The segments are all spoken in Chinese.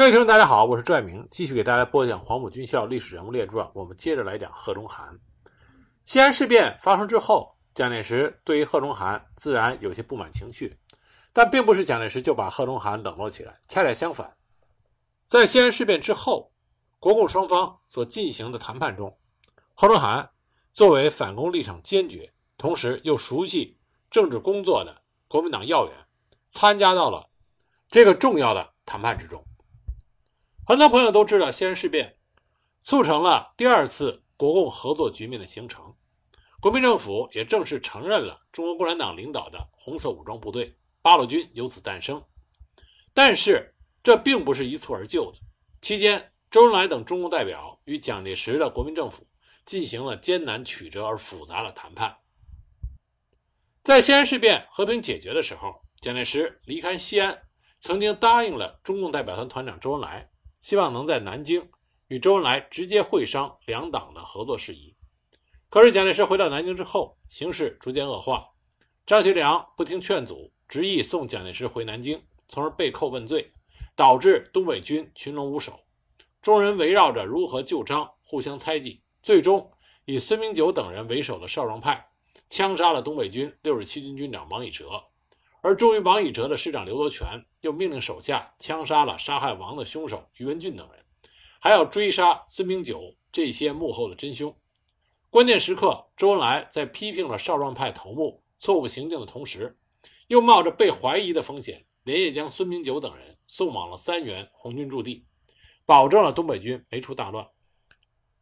各位听众，大家好，我是拽明，继续给大家播讲黄埔军校历史人物列传。我们接着来讲贺中涵。西安事变发生之后，蒋介石对于贺中涵自然有些不满情绪，但并不是蒋介石就把贺中涵冷落起来，恰恰相反，在西安事变之后，国共双方所进行的谈判中，贺中涵作为反攻立场坚决，同时又熟悉政治工作的国民党要员，参加到了这个重要的谈判之中。很多朋友都知道，西安事变促成了第二次国共合作局面的形成，国民政府也正式承认了中国共产党领导的红色武装部队八路军由此诞生。但是，这并不是一蹴而就的。期间，周恩来等中共代表与蒋介石的国民政府进行了艰难曲折而复杂的谈判。在西安事变和平解决的时候，蒋介石离开西安，曾经答应了中共代表团团长周恩来。希望能在南京与周恩来直接会商两党的合作事宜。可是蒋介石回到南京之后，形势逐渐恶化。张学良不听劝阻，执意送蒋介石回南京，从而被扣问罪，导致东北军群龙无首。众人围绕着如何救张，互相猜忌，最终以孙明九等人为首的少壮派枪杀了东北军六十七军军长王以哲。而忠于王以哲的师长刘伯全又命令手下枪杀了杀害王的凶手于文俊等人，还要追杀孙明九这些幕后的真凶。关键时刻，周恩来在批评了少壮派头目错误行径的同时，又冒着被怀疑的风险，连夜将孙明九等人送往了三原红军驻地，保证了东北军没出大乱。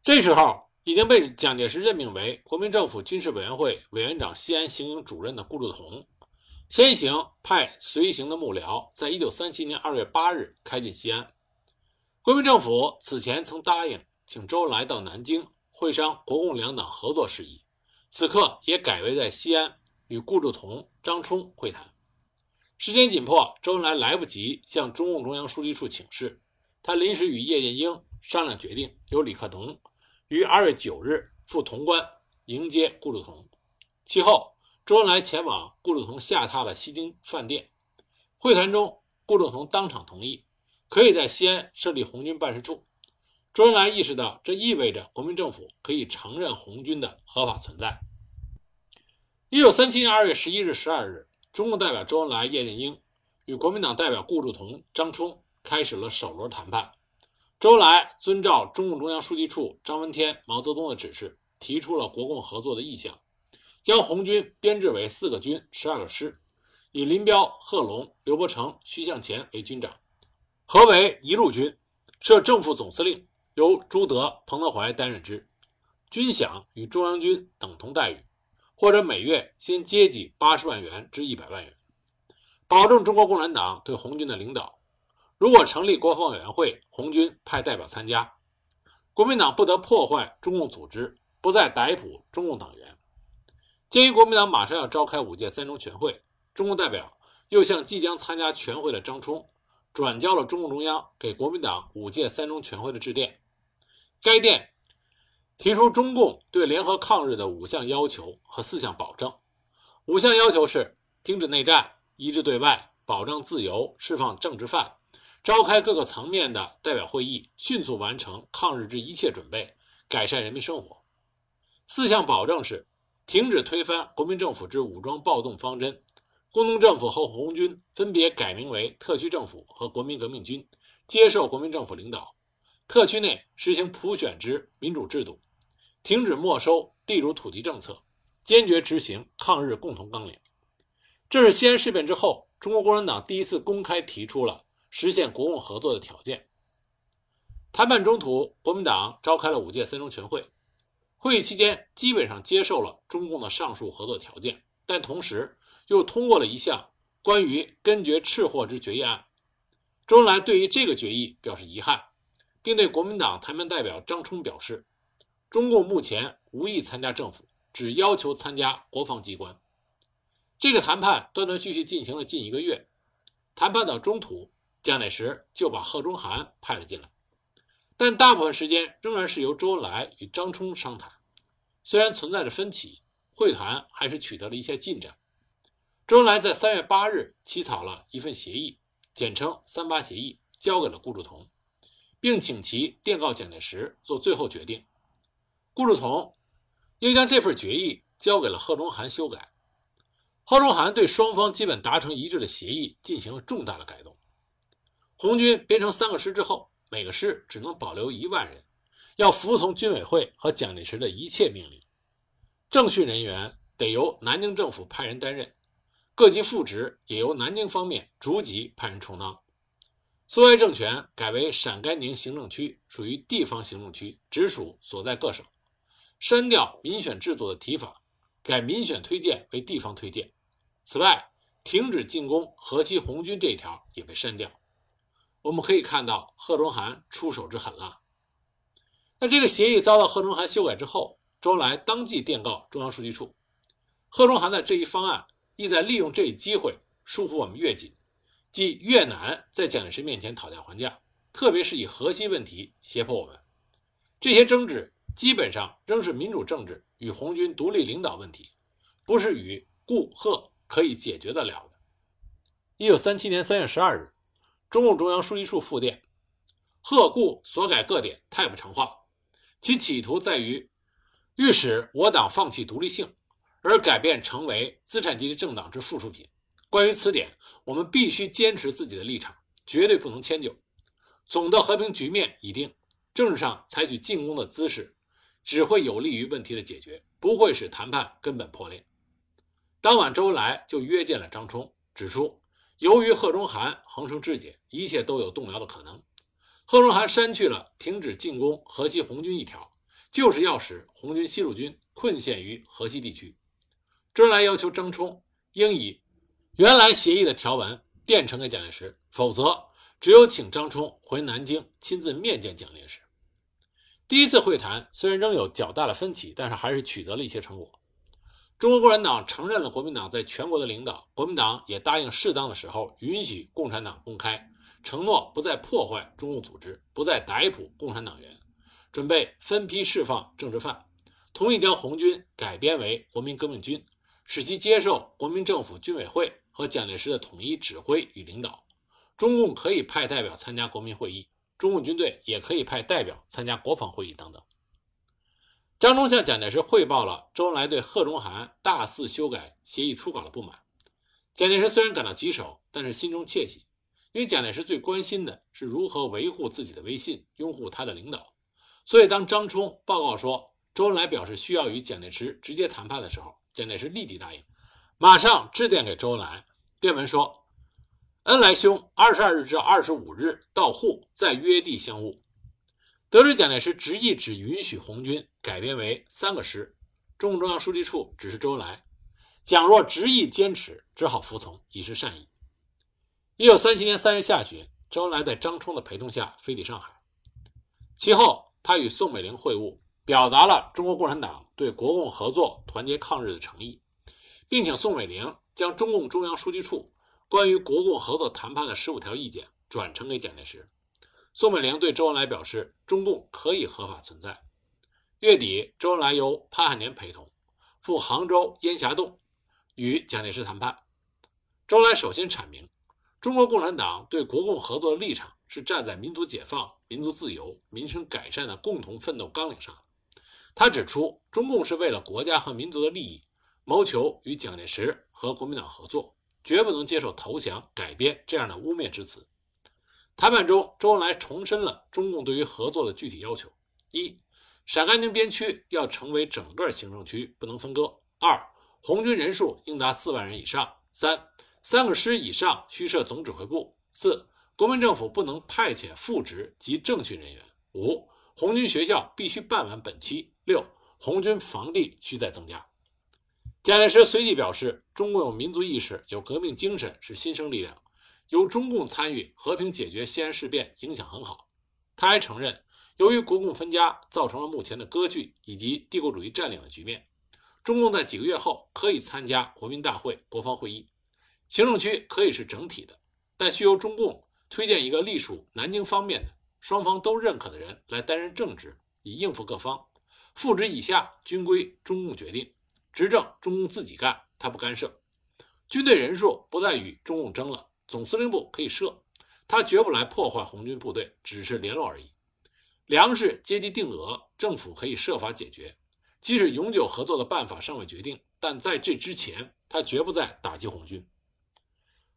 这时候，已经被蒋介石任命为国民政府军事委员会委员长西安行营主任的顾祝同。先行派随行的幕僚，在一九三七年二月八日开进西安。国民政府此前曾答应请周恩来到南京会商国共两党合作事宜，此刻也改为在西安与顾祝同、张冲会谈。时间紧迫，周恩来来不及向中共中央书记处请示，他临时与叶剑英商量决定，由李克农于二月九日赴潼关迎接顾祝同。其后。周恩来前往顾祝同下榻的西京饭店会谈中，顾祝同当场同意可以在西安设立红军办事处。周恩来意识到，这意味着国民政府可以承认红军的合法存在。一九三七年二月十一日、十二日，中共代表周恩来、叶剑英与国民党代表顾祝同、张冲开始了首轮谈判。周恩来遵照中共中央书记处张闻天、毛泽东的指示，提出了国共合作的意向。将红军编制为四个军、十二个师，以林彪、贺龙、刘伯承、徐向前为军长，合为一路军，设正副总司令，由朱德、彭德怀担任之，军饷与中央军等同待遇，或者每月先接济八十万元至一百万元，保证中国共产党对红军的领导。如果成立国防委员会，红军派代表参加，国民党不得破坏中共组织，不再逮捕中共党员。鉴于国民党马上要召开五届三中全会，中共代表又向即将参加全会的张冲转交了中共中央给国民党五届三中全会的致电。该电提出中共对联合抗日的五项要求和四项保证。五项要求是：停止内战，一致对外，保障自由，释放政治犯，召开各个层面的代表会议，迅速完成抗日之一切准备，改善人民生活。四项保证是。停止推翻国民政府之武装暴动方针，工农政府和红军分别改名为特区政府和国民革命军，接受国民政府领导。特区内实行普选之民主制度，停止没收地主土地政策，坚决执行抗日共同纲领。这是西安事变之后，中国共产党第一次公开提出了实现国共合作的条件。谈判中途，国民党召开了五届三中全会。会议期间，基本上接受了中共的上述合作条件，但同时又通过了一项关于根绝赤货之决议案。周恩来对于这个决议表示遗憾，并对国民党谈判代表张冲表示，中共目前无意参加政府，只要求参加国防机关。这个谈判断断续续进行了近一个月，谈判到中途，蒋介石就把贺中涵派了进来。但大部分时间仍然是由周恩来与张冲商谈，虽然存在着分歧，会谈还是取得了一些进展。周恩来在三月八日起草了一份协议，简称“三八协议”，交给了顾祝同，并请其电告蒋介石做最后决定。顾祝同又将这份决议交给了贺中涵修改。贺中涵对双方基本达成一致的协议进行了重大的改动。红军编成三个师之后，每个师只能保留一万人，要服从军委会和蒋介石的一切命令。政训人员得由南京政府派人担任，各级副职也由南京方面逐级派人充当。苏维埃政权改为陕甘宁行政区，属于地方行政区，直属所在各省。删掉民选制度的提法，改民选推荐为地方推荐。此外，停止进攻河西红军这一条也被删掉。我们可以看到贺中涵出手之狠辣。那这个协议遭到贺中涵修改之后。周恩来当即电告中央书记处，贺中涵的这一方案意在利用这一机会束缚我们越紧，即越南在蒋介石面前讨价还价，特别是以河西问题胁迫我们。这些争执基本上仍是民主政治与红军独立领导问题，不是与顾贺可以解决得了的。一九三七年三月十二日，中共中央书记处复电：贺顾所改各点太不成话，其企图在于。欲使我党放弃独立性，而改变成为资产阶级政党之附属品。关于此点，我们必须坚持自己的立场，绝对不能迁就。总的和平局面已定，政治上采取进攻的姿势，只会有利于问题的解决，不会使谈判根本破裂。当晚，周恩来就约见了张冲，指出，由于贺中涵横生枝节，一切都有动摇的可能。贺中涵删去了停止进攻河西红军一条。就是要使红军西路军困陷于河西地区。周恩来要求张冲应以原来协议的条文电呈给蒋介石，否则只有请张冲回南京亲自面见蒋介石。第一次会谈虽然仍有较大的分歧，但是还是取得了一些成果。中国共产党承认了国民党在全国的领导，国民党也答应适当的时候允许共产党公开，承诺不再破坏中共组织，不再逮捕共产党员。准备分批释放政治犯，同意将红军改编为国民革命军，使其接受国民政府军委会和蒋介石的统一指挥与领导。中共可以派代表参加国民会议，中共军队也可以派代表参加国防会议等等。张忠向蒋介石汇报了周恩来对贺中涵大肆修改协议初稿的不满。蒋介石虽然感到棘手，但是心中窃喜，因为蒋介石最关心的是如何维护自己的威信，拥护他的领导。所以，当张冲报告说周恩来表示需要与蒋介石直接谈判的时候，蒋介石立即答应，马上致电给周恩来，电文说：“恩来兄，二十二日至二十五日到沪，再约地相晤。”得知蒋介石执意只允许红军改编为三个师，中共中央书记处指示周恩来，蒋若执意坚持，只好服从，以示善意。一九三七年三月下旬，周恩来在张冲的陪同下飞抵上海，其后。他与宋美龄会晤，表达了中国共产党对国共合作、团结抗日的诚意，并请宋美龄将中共中央书记处关于国共合作谈判的十五条意见转呈给蒋介石。宋美龄对周恩来表示，中共可以合法存在。月底，周恩来由潘汉年陪同赴杭州烟霞洞与蒋介石谈判。周恩来首先阐明，中国共产党对国共合作的立场是站在民族解放。民族自由、民生改善的共同奋斗纲领上，他指出，中共是为了国家和民族的利益，谋求与蒋介石和国民党合作，绝不能接受投降、改编这样的污蔑之词。谈判中，周恩来重申了中共对于合作的具体要求：一、陕甘宁边区要成为整个行政区，不能分割；二、红军人数应达四万人以上；三、三个师以上需设总指挥部；四。国民政府不能派遣副职及政训人员。五、红军学校必须办完本期。六、红军防地需再增加。蒋介石随即表示，中共有民族意识，有革命精神，是新生力量，由中共参与和平解决西安事变，影响很好。他还承认，由于国共分家造成了目前的割据以及帝国主义占领的局面，中共在几个月后可以参加国民大会、国防会议，行政区可以是整体的，但需由中共。推荐一个隶属南京方面的、双方都认可的人来担任正职，以应付各方。副职以下均归中共决定，执政中共自己干，他不干涉。军队人数不再与中共争了，总司令部可以设，他绝不来破坏红军部队，只是联络而已。粮食阶级定额，政府可以设法解决。即使永久合作的办法尚未决定，但在这之前，他绝不再打击红军。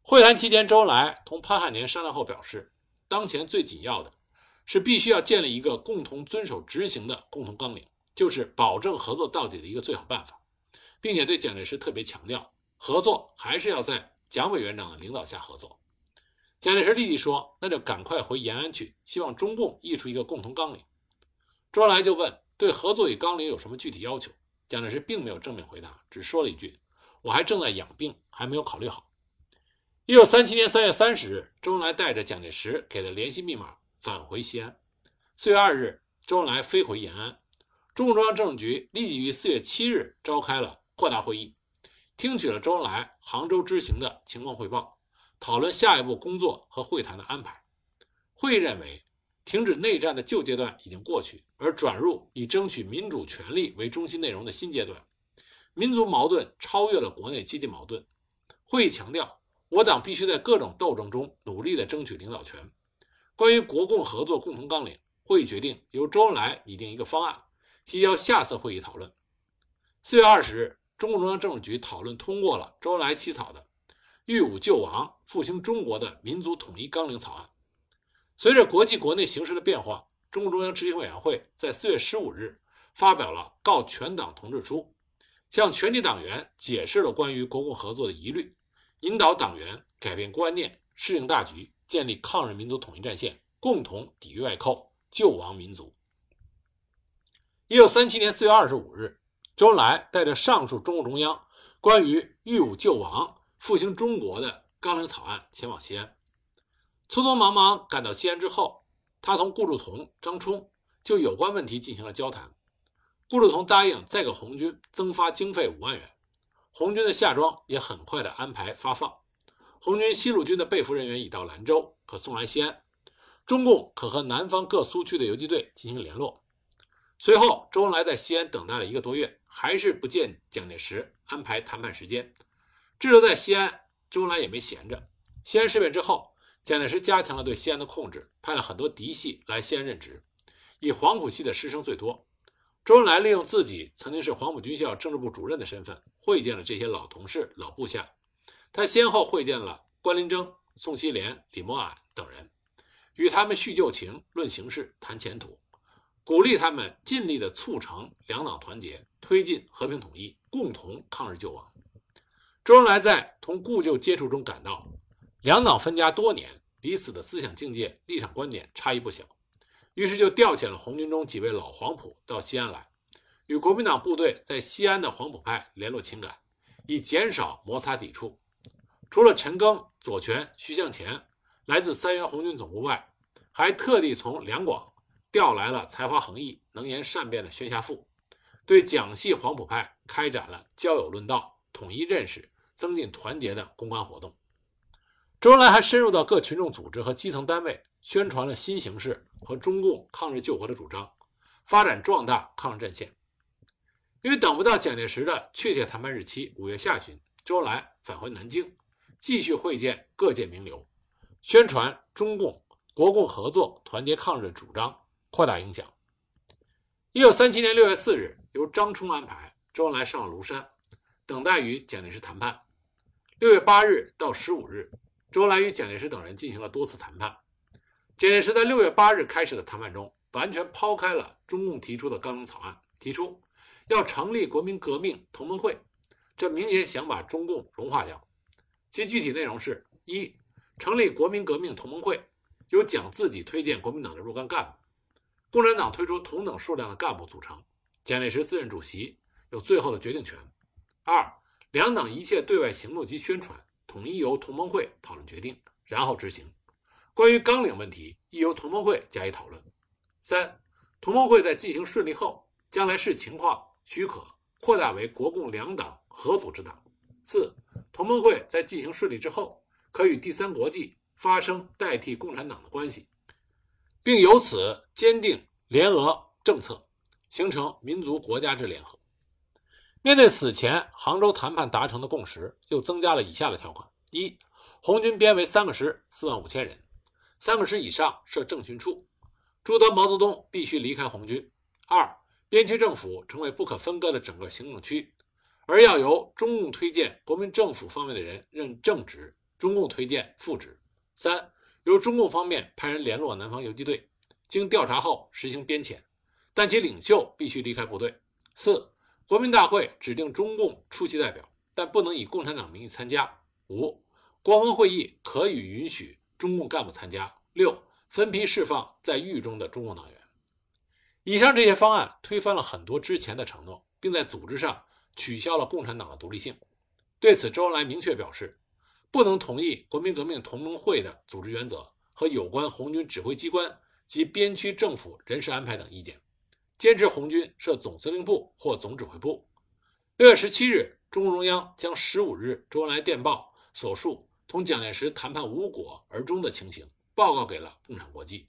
会谈期间，周恩来同潘汉年商量后表示，当前最紧要的是必须要建立一个共同遵守执行的共同纲领，就是保证合作到底的一个最好办法，并且对蒋介石特别强调，合作还是要在蒋委员长的领导下合作。蒋介石立即说：“那就赶快回延安去，希望中共议出一个共同纲领。”周恩来就问：“对合作与纲领有什么具体要求？”蒋介石并没有正面回答，只说了一句：“我还正在养病，还没有考虑好。”一九三七年三月三十日，周恩来带着蒋介石给的联系密码返回西安。四月二日，周恩来飞回延安。中共中央政治局立即于四月七日召开了扩大会议，听取了周恩来杭州之行的情况汇报。讨论下一步工作和会谈的安排。会议认为，停止内战的旧阶段已经过去，而转入以争取民主权利为中心内容的新阶段。民族矛盾超越了国内阶级矛盾。会议强调，我党必须在各种斗争中努力地争取领导权。关于国共合作共同纲领，会议决定由周恩来拟定一个方案，提交下次会议讨论。四月二十日，中共中央政治局讨论通过了周恩来起草的。御侮救亡、复兴中国的民族统一纲领草案。随着国际国内形势的变化，中共中央执行委员会在四月十五日发表了告全党同志书，向全体党员解释了关于国共合作的疑虑，引导党员改变观念、适应大局，建立抗日民族统一战线，共同抵御外寇，救亡民族。一九三七年四月二十五日，周恩来带着上述中共中央关于御侮救亡。复兴中国的纲领草案前往西安，匆匆忙忙赶到西安之后，他同顾祝同、张冲就有关问题进行了交谈。顾祝同答应再给红军增发经费五万元，红军的夏装也很快的安排发放。红军西路军的被俘人员已到兰州，可送来西安，中共可和南方各苏区的游击队进行联络。随后，周恩来在西安等待了一个多月，还是不见蒋介石安排谈判时间。滞留在西安，周恩来也没闲着。西安事变之后，蒋介石加强了对西安的控制，派了很多嫡系来西安任职，以黄埔系的师生最多。周恩来利用自己曾经是黄埔军校政治部主任的身份，会见了这些老同事、老部下。他先后会见了关麟征、宋希濂、李默庵等人，与他们叙旧情、论形势、谈前途，鼓励他们尽力地促成两党团结，推进和平统一，共同抗日救亡。周恩来在同故旧接触中感到，两党分家多年，彼此的思想境界、立场观点差异不小，于是就调遣了红军中几位老黄埔到西安来，与国民党部队在西安的黄埔派联络情感，以减少摩擦抵触。除了陈赓、左权、徐向前来自三原红军总部外，还特地从两广调来了才华横溢、能言善辩的宣侠父，对蒋系黄埔派开展了交友论道、统一认识。增进团结的公关活动，周恩来还深入到各群众组织和基层单位，宣传了新形势和中共抗日救国的主张，发展壮大抗日战线。因为等不到蒋介石的确切谈判日期，五月下旬，周恩来返回南京，继续会见各界名流，宣传中共国共合作、团结抗日的主张，扩大影响。一九三七年六月四日，由张冲安排，周恩来上了庐山，等待与蒋介石谈判。六月八日到十五日，周恩来与蒋介石等人进行了多次谈判。蒋介石在六月八日开始的谈判中，完全抛开了中共提出的纲领草案，提出要成立国民革命同盟会，这明显想把中共融化掉。其具体内容是：一、成立国民革命同盟会，由蒋自己推荐国民党的若干干部，共产党推出同等数量的干部组成，蒋介石自任主席，有最后的决定权。二、两党一切对外行动及宣传，统一由同盟会讨论决定，然后执行。关于纲领问题，亦由同盟会加以讨论。三、同盟会在进行顺利后，将来视情况许可，扩大为国共两党合组织党。四、同盟会在进行顺利之后，可与第三国际发生代替共产党的关系，并由此坚定联俄政策，形成民族国家之联合。面对此前杭州谈判达成的共识，又增加了以下的条款：一、红军编为三个师，四万五千人；三个师以上设政训处。朱德、毛泽东必须离开红军。二、边区政府成为不可分割的整个行政区，而要由中共推荐国民政府方面的人任正职，中共推荐副职。三、由中共方面派人联络南方游击队，经调查后实行编遣，但其领袖必须离开部队。四、国民大会指定中共出席代表，但不能以共产党名义参加。五、国防会议可以允许中共干部参加。六、分批释放在狱中的中共党员。以上这些方案推翻了很多之前的承诺，并在组织上取消了共产党的独立性。对此，周恩来明确表示，不能同意国民革命同盟会的组织原则和有关红军指挥机关及边区政府人事安排等意见，坚持红军设总司令部或总指挥部。六月十七日，中共中央将十五日周恩来电报所述同蒋介石谈判无果而终的情形。报告给了共产国际。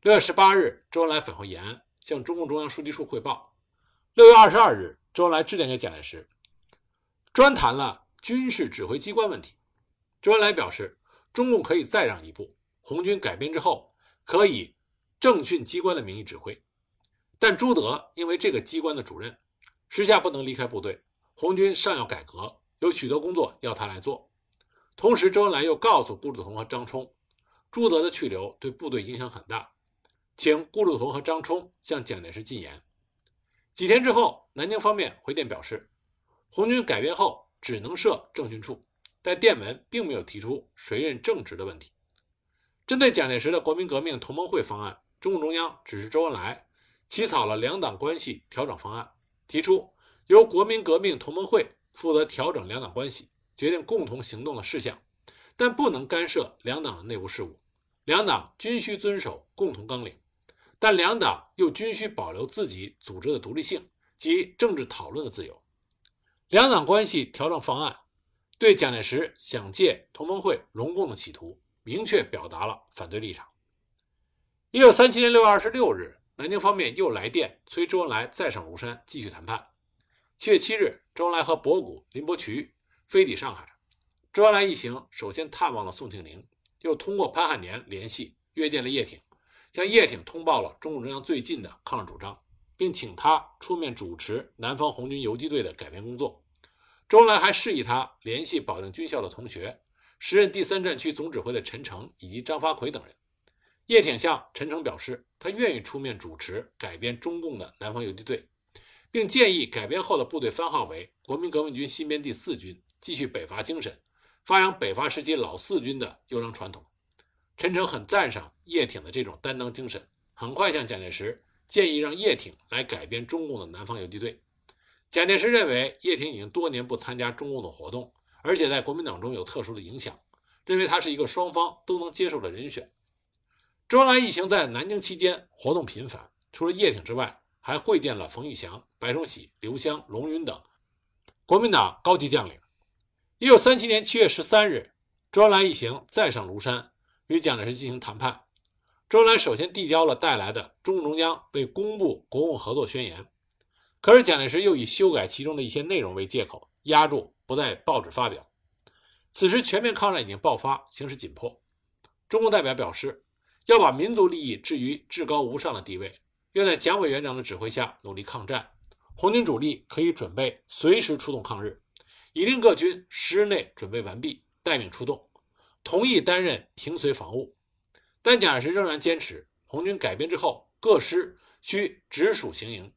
六月十八日，周恩来返回延安，向中共中央书记处汇报。六月二十二日，周恩来致电给蒋介石，专谈了军事指挥机关问题。周恩来表示，中共可以再让一步，红军改编之后，可以政训机关的名义指挥。但朱德因为这个机关的主任，时下不能离开部队，红军尚要改革，有许多工作要他来做。同时，周恩来又告诉顾祝同和张冲。朱德的去留对部队影响很大，请顾祝同和张冲向蒋介石进言。几天之后，南京方面回电表示，红军改编后只能设政训处，但电文并没有提出谁任正职的问题。针对蒋介石的国民革命同盟会方案，中共中央指示周恩来起草了两党关系调整方案，提出由国民革命同盟会负责调整两党关系，决定共同行动的事项，但不能干涉两党的内部事务。两党均需遵守共同纲领，但两党又均需保留自己组织的独立性及政治讨论的自由。两党关系调整方案对蒋介石想借同盟会荣共的企图，明确表达了反对立场。一九三七年六月二十六日，南京方面又来电催周恩来再上庐山继续谈判。七月七日，周恩来和博古、林伯渠飞抵上海。周恩来一行首先探望了宋庆龄。又通过潘汉年联系约见了叶挺，向叶挺通报了中共中央最近的抗日主张，并请他出面主持南方红军游击队的改编工作。周恩来还示意他联系保定军校的同学，时任第三战区总指挥的陈诚以及张发奎等人。叶挺向陈诚表示，他愿意出面主持改编中共的南方游击队，并建议改编后的部队番号为国民革命军新编第四军，继续北伐精神。发扬北伐时期老四军的优良传统，陈诚很赞赏叶挺的这种担当精神，很快向蒋介石建议让叶挺来改编中共的南方游击队。蒋介石认为叶挺已经多年不参加中共的活动，而且在国民党中有特殊的影响，认为他是一个双方都能接受的人选。周恩来一行在南京期间活动频繁，除了叶挺之外，还会见了冯玉祥、白崇禧、刘湘、龙云等国民党高级将领。一九三七年七月十三日，周恩来一行再上庐山，与蒋介石进行谈判。周恩来首先递交了带来的中共中央为公布国共合作宣言，可是蒋介石又以修改其中的一些内容为借口，压住不在报纸发表。此时，全面抗战已经爆发，形势紧迫。中共代表表示，要把民族利益置于至高无上的地位，愿在蒋委员长的指挥下努力抗战。红军主力可以准备随时出动抗日。已令各军十日内准备完毕，待命出动。同意担任平绥防务，但蒋介石仍然坚持，红军改编之后，各师需直属行营，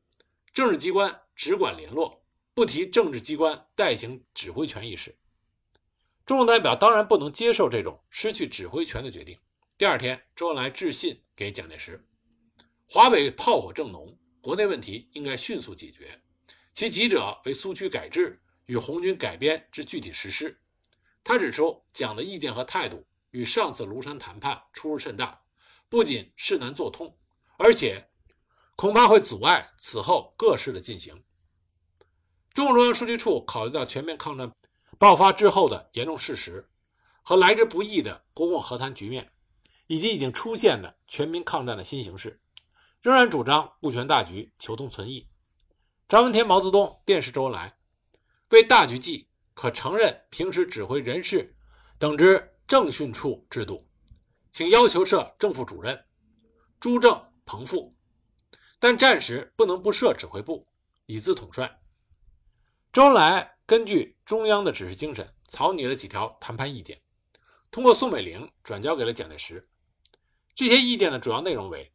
政治机关只管联络，不提政治机关代行指挥权一事。中共代表当然不能接受这种失去指挥权的决定。第二天，周恩来致信给蒋介石：华北炮火正浓，国内问题应该迅速解决，其急者为苏区改制。与红军改编之具体实施，他指出蒋的意见和态度与上次庐山谈判出入甚大，不仅事难做通，而且恐怕会阻碍此后各事的进行。中共中央书记处考虑到全面抗战爆发之后的严重事实和来之不易的国共和谈局面，以及已经出现的全民抗战的新形势，仍然主张顾全大局，求同存异。张闻天、毛泽东电视周恩来。为大局计，可承认平时指挥人事等之政训处制度，请要求设正副主任朱正、彭富，但战时不能不设指挥部，以资统帅。周恩来根据中央的指示精神，草拟了几条谈判意见，通过宋美龄转交给了蒋介石。这些意见的主要内容为：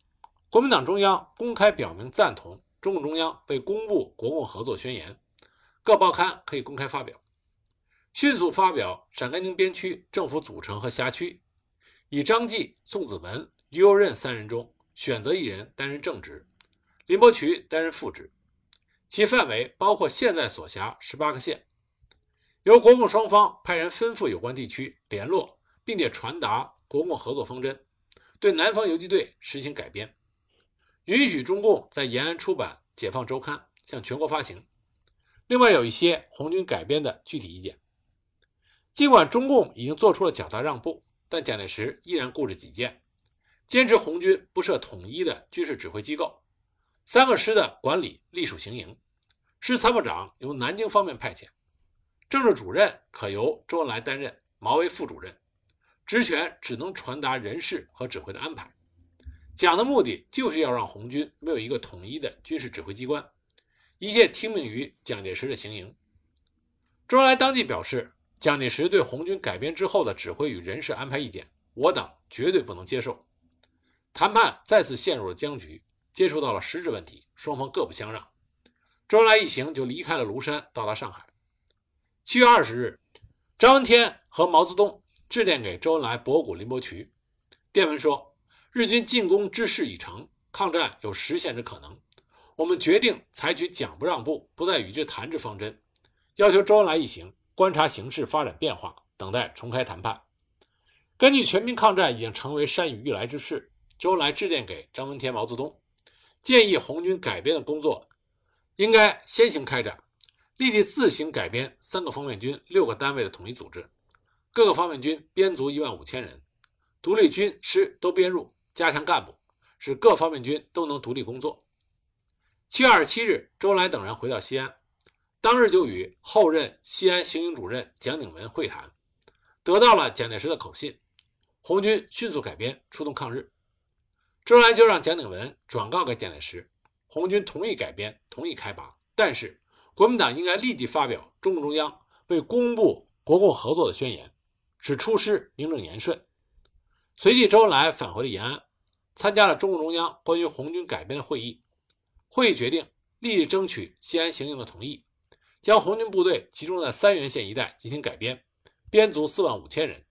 国民党中央公开表明赞同中共中央为公布国共合作宣言，各报刊可以公开发表；迅速发表陕甘宁边区政府组成和辖区，以张继、宋子文、于右任三人中选择一人担任正职，林伯渠担任副职，其范围包括现在所辖十八个县，由国共双方派人吩咐有关地区联络，并且传达国共合作方针。对南方游击队实行改编，允许中共在延安出版《解放周刊》，向全国发行。另外有一些红军改编的具体意见。尽管中共已经做出了较大让步，但蒋介石依然固执己见，坚持红军不设统一的军事指挥机构，三个师的管理隶属行营，师参谋长由南京方面派遣，政治主任可由周恩来担任，毛为副主任。职权只能传达人事和指挥的安排。蒋的目的就是要让红军没有一个统一的军事指挥机关，一切听命于蒋介石的行营。周恩来当即表示，蒋介石对红军改编之后的指挥与人事安排意见，我党绝对不能接受。谈判再次陷入了僵局，接触到了实质问题，双方各不相让。周恩来一行就离开了庐山，到达上海。七月二十日，张闻天和毛泽东。致电给周恩来、博古、林伯渠，电文说：“日军进攻之势已成，抗战有实现之可能。我们决定采取讲不让步、不再与之谈之方针，要求周恩来一行观察形势发展变化，等待重开谈判。根据全民抗战已经成为山雨欲来之势，周恩来致电给张闻天、毛泽东，建议红军改编的工作应该先行开展，立即自行改编三个方面军、六个单位的统一组织。”各个方面军编足一万五千人，独立军师都编入，加强干部，使各方面军都能独立工作。七月二十七日，周恩来等人回到西安，当日就与后任西安行营主任蒋鼎文会谈，得到了蒋介石的口信，红军迅速改编，出动抗日。周恩来就让蒋鼎文转告给蒋介石，红军同意改编，同意开拔，但是国民党应该立即发表中共中央为公布国共合作的宣言。使出师名正言顺。随即，周恩来返回了延安，参加了中共中央关于红军改编的会议。会议决定立即争取西安行营的同意，将红军部队集中在三原县一带进行改编，编足四万五千人，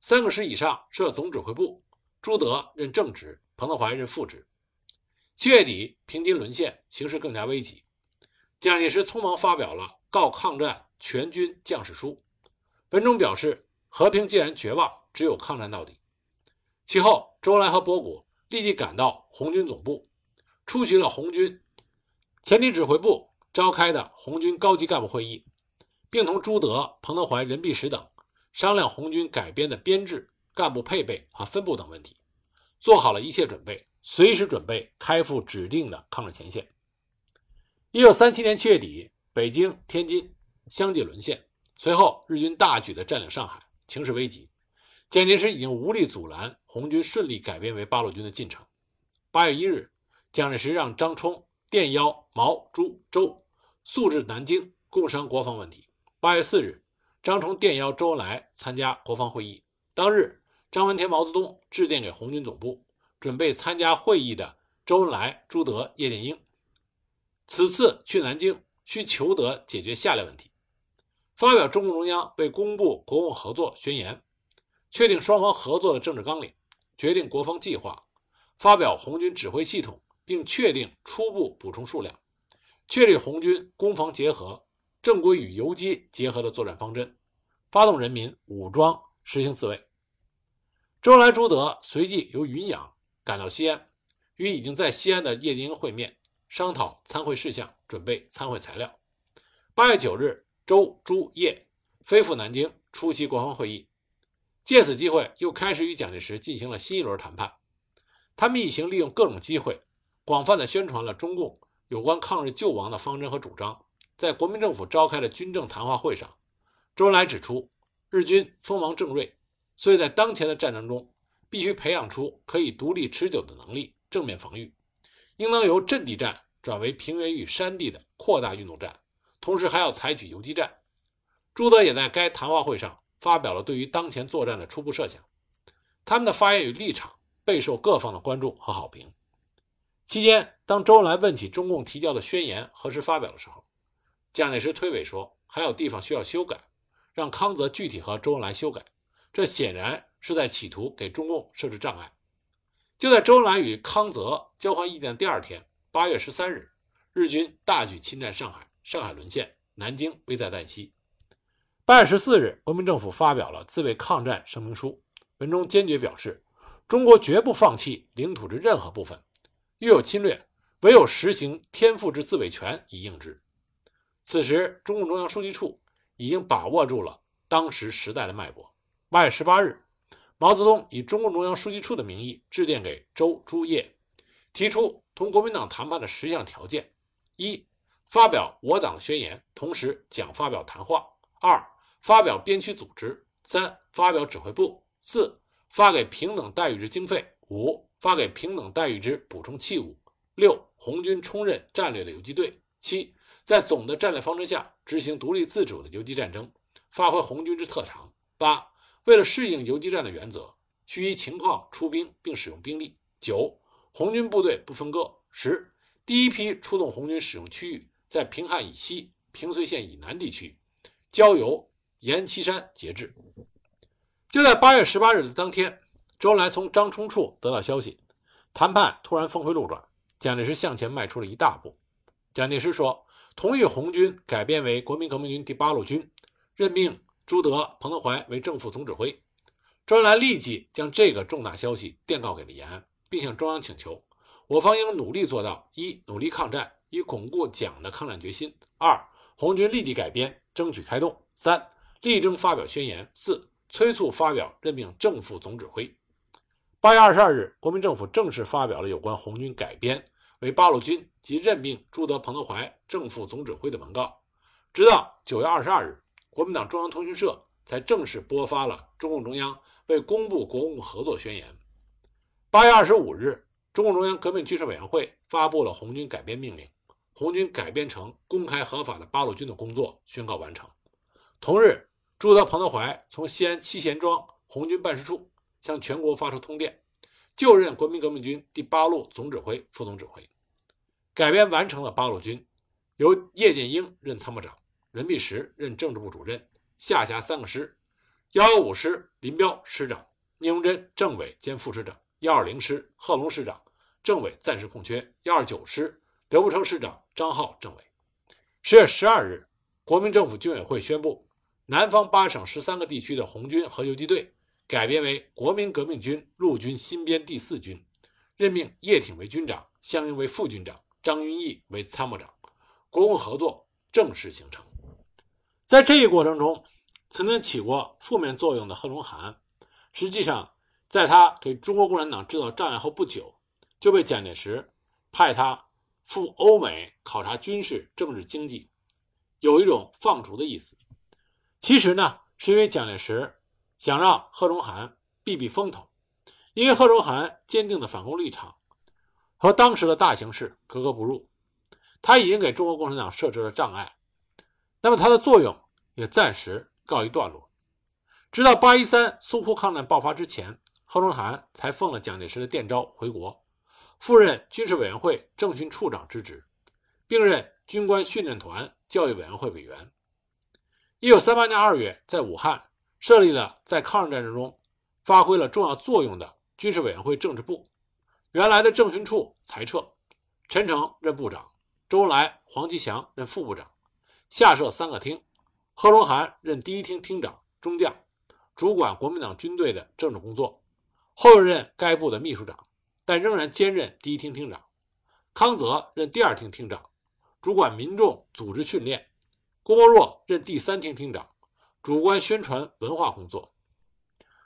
三个师以上设总指挥部，朱德任正职，彭德怀任副职。七月底，平津沦陷，形势更加危急。蒋介石匆忙发表了《告抗战全军将士书》，文中表示。和平既然绝望，只有抗战到底。其后，周恩来和博古立即赶到红军总部，出席了红军前敌指挥部召开的红军高级干部会议，并同朱德、彭德怀、任弼时等商量红军改编的编制、干部配备和分布等问题，做好了一切准备，随时准备开赴指定的抗日前线。一九三七年七月底，北京、天津相继沦陷，随后日军大举的占领上海。情势危急，蒋介石已经无力阻拦红军顺利改编为八路军的进程。八月一日，蒋介石让张冲电邀毛、朱、周速至南京，共商国防问题。八月四日，张冲电邀周恩来参加国防会议。当日，张闻天、毛泽东致电给红军总部，准备参加会议的周恩来、朱德、叶剑英。此次去南京，需求得解决下列问题。发表中共中央为公布国共合作宣言，确定双方合作的政治纲领，决定国防计划，发表红军指挥系统，并确定初步补充数量，确立红军攻防结合、正规与游击结合的作战方针，发动人民武装实行自卫。周恩来、朱德随即由云阳赶到西安，与已经在西安的叶剑英会面，商讨参会事项，准备参会材料。八月九日。周、朱、叶飞赴南京出席国防会议，借此机会又开始与蒋介石进行了新一轮谈判。他们一行利用各种机会，广泛的宣传了中共有关抗日救亡的方针和主张。在国民政府召开的军政谈话会上，周恩来指出，日军锋芒正锐，所以在当前的战争中，必须培养出可以独立持久的能力，正面防御，应当由阵地战转为平原与山地的扩大运动战，同时还要采取游击战。朱德也在该谈话会上发表了对于当前作战的初步设想。他们的发言与立场备受各方的关注和好评。期间，当周恩来问起中共提交的宣言何时发表的时候，蒋介石推诿说还有地方需要修改，让康泽具体和周恩来修改。这显然是在企图给中共设置障碍。就在周恩来与康泽交换意见的第二天，八月十三日，日军大举侵占上海，上海沦陷，南京危在旦夕。八月十四日，国民政府发表了自卫抗战声明书，文中坚决表示，中国绝不放弃领土之任何部分，遇有侵略，唯有实行天赋之自卫权以应之。此时，中共中央书记处已经把握住了当时时代的脉搏。八月十八日，毛泽东以中共中央书记处的名义致电给周、朱、叶，提出同国民党谈判的十项条件：一、发表我党宣言，同时讲发表谈话；二、发表边区组织；三、发表指挥部；四、发给平等待遇之经费；五、发给平等待遇之补充器物；六、红军充任战略的游击队；七、在总的战略方针下执行独立自主的游击战争，发挥红军之特长；八。为了适应游击战的原则，需依情况出兵并使用兵力。九、红军部队不分割。十、第一批出动红军使用区域在平汉以西、平绥县以南地区，交由阎锡山节制。就在八月十八日的当天，周恩来从张冲处得到消息，谈判突然峰回路转，蒋介石向前迈出了一大步。蒋介石说，同意红军改编为国民革命军第八路军，任命。朱德、彭德怀为正副总指挥，周恩来立即将这个重大消息电告给了延安，并向中央请求：我方应努力做到一、努力抗战，以巩固蒋的抗战决心；二、红军立即改编，争取开动；三、力争发表宣言；四、催促发表任命正副总指挥。八月二十二日，国民政府正式发表了有关红军改编为八路军及任命朱德、彭德怀正副总指挥的文告。直到九月二十二日。国民党中央通讯社才正式播发了中共中央为公布国共合作宣言。八月二十五日，中共中央革命军事委员会发布了红军改编命令，红军改编成公开合法的八路军的工作宣告完成。同日，朱德、彭德怀从西安七贤庄红军办事处向全国发出通电，就任国民革命军第八路总指挥、副总指挥。改编完成了八路军，由叶剑英任参谋长。任弼时任政治部主任，下辖三个师：幺幺五师林彪师长，聂荣臻政委兼副师长；幺二零师贺龙师长，政委暂时空缺；幺二九师刘步成师长，张浩政委。十月十二日，国民政府军委会宣布，南方八省十三个地区的红军和游击队改编为国民革命军陆军新编第四军，任命叶挺为军长，项英为副军长，张云逸为参谋长，国共合作正式形成。在这一过程中，曾经起过负面作用的贺龙涵，实际上在他给中国共产党制造障碍后不久，就被蒋介石派他赴欧美考察军事、政治、经济，有一种放逐的意思。其实呢，是因为蒋介石想让贺龙涵避避风头，因为贺龙涵坚定的反共立场和当时的大形势格格不入，他已经给中国共产党设置了障碍。那么他的作用也暂时告一段落，直到八一三淞沪抗战爆发之前，贺龙涵才奉了蒋介石的电召回国，赴任军事委员会政训处长之职，并任军官训练团教育委员会委员。一九三八年二月，在武汉设立了在抗日战争中发挥了重要作用的军事委员会政治部，原来的政训处裁撤，陈诚任部长，周恩来、黄其祥任副部长。下设三个厅，贺龙涵任第一厅厅长，中将，主管国民党军队的政治工作，后任该部的秘书长，但仍然兼任第一厅厅长。康泽任第二厅厅长，主管民众组织训练。郭沫若任第三厅厅长，主管宣传文化工作。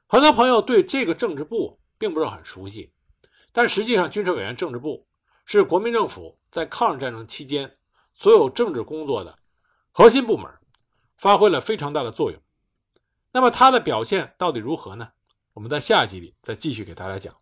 很多朋友对这个政治部并不是很熟悉，但实际上，军事委员政治部是国民政府在抗日战争期间所有政治工作的。核心部门发挥了非常大的作用。那么它的表现到底如何呢？我们在下集里再继续给大家讲。